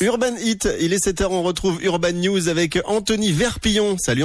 Urban Hit, il est 7h, on retrouve Urban News avec Anthony Verpillon. Salut